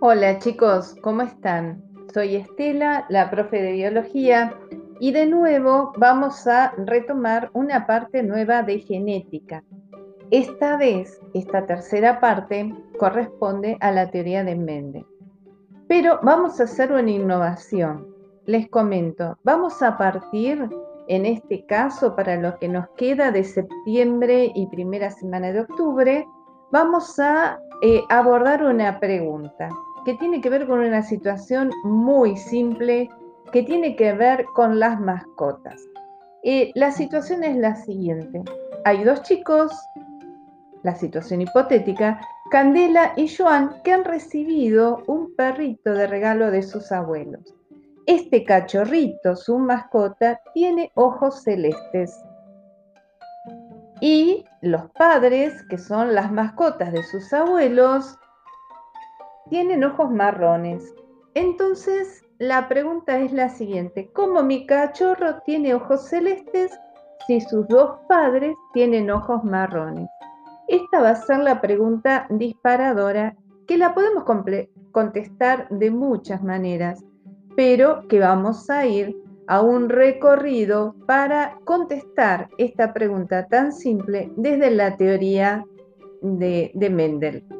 Hola chicos, ¿cómo están? Soy Estela, la profe de biología, y de nuevo vamos a retomar una parte nueva de genética. Esta vez, esta tercera parte corresponde a la teoría de Mendel. Pero vamos a hacer una innovación. Les comento, vamos a partir, en este caso, para lo que nos queda de septiembre y primera semana de octubre, vamos a eh, abordar una pregunta que tiene que ver con una situación muy simple, que tiene que ver con las mascotas. Eh, la situación es la siguiente. Hay dos chicos, la situación hipotética, Candela y Joan, que han recibido un perrito de regalo de sus abuelos. Este cachorrito, su mascota, tiene ojos celestes. Y los padres, que son las mascotas de sus abuelos, tienen ojos marrones. Entonces, la pregunta es la siguiente, ¿cómo mi cachorro tiene ojos celestes si sus dos padres tienen ojos marrones? Esta va a ser la pregunta disparadora que la podemos contestar de muchas maneras, pero que vamos a ir a un recorrido para contestar esta pregunta tan simple desde la teoría de, de Mendel.